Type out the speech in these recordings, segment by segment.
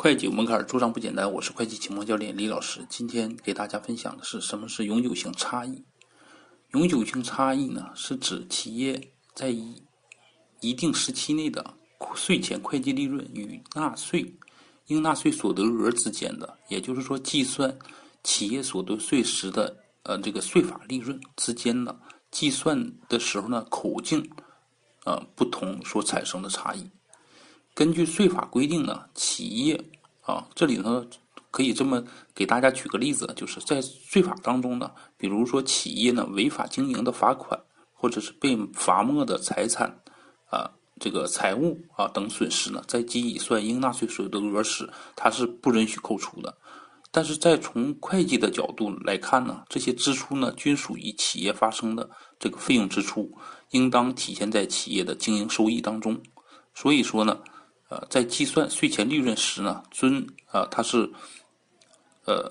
会计门槛做账不简单，我是会计启蒙教练李老师。今天给大家分享的是什么是永久性差异？永久性差异呢，是指企业在一一定时期内的税前会计利润与纳税应纳税所得额之间的，也就是说，计算企业所得税时的呃这个税法利润之间呢，计算的时候呢口径呃不同所产生的差异。根据税法规定呢，企业啊，这里呢可以这么给大家举个例子，就是在税法当中呢，比如说企业呢违法经营的罚款，或者是被罚没的财产啊，这个财物啊等损失呢，在计算应纳税所得额时，它是不允许扣除的。但是在从会计的角度来看呢，这些支出呢均属于企业发生的这个费用支出，应当体现在企业的经营收益当中。所以说呢。呃，在计算税前利润时呢，遵啊，它是呃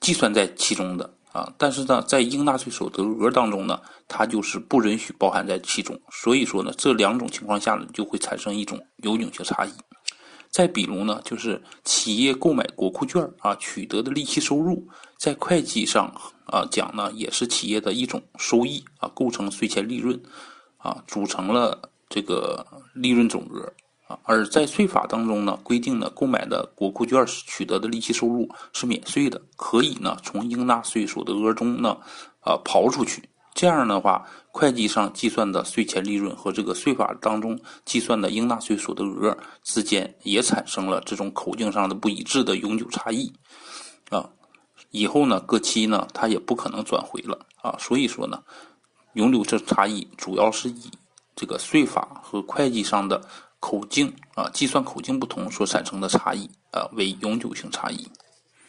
计算在其中的啊，但是呢，在应纳税所得额当中呢，它就是不允许包含在其中。所以说呢，这两种情况下呢，就会产生一种永久性差异。再比如呢，就是企业购买国库券啊取得的利息收入，在会计上啊讲呢，也是企业的一种收益啊，构成税前利润啊，组成了。这个利润总额啊，而在税法当中呢，规定呢，购买的国库券取得的利息收入是免税的，可以呢从应纳税所得额中呢啊刨出去。这样的话，会计上计算的税前利润和这个税法当中计算的应纳税所得额之间也产生了这种口径上的不一致的永久差异啊。以后呢，各期呢它也不可能转回了啊。所以说呢，永久性差异主要是以。这个税法和会计上的口径啊，计算口径不同所产生的差异啊，为永久性差异。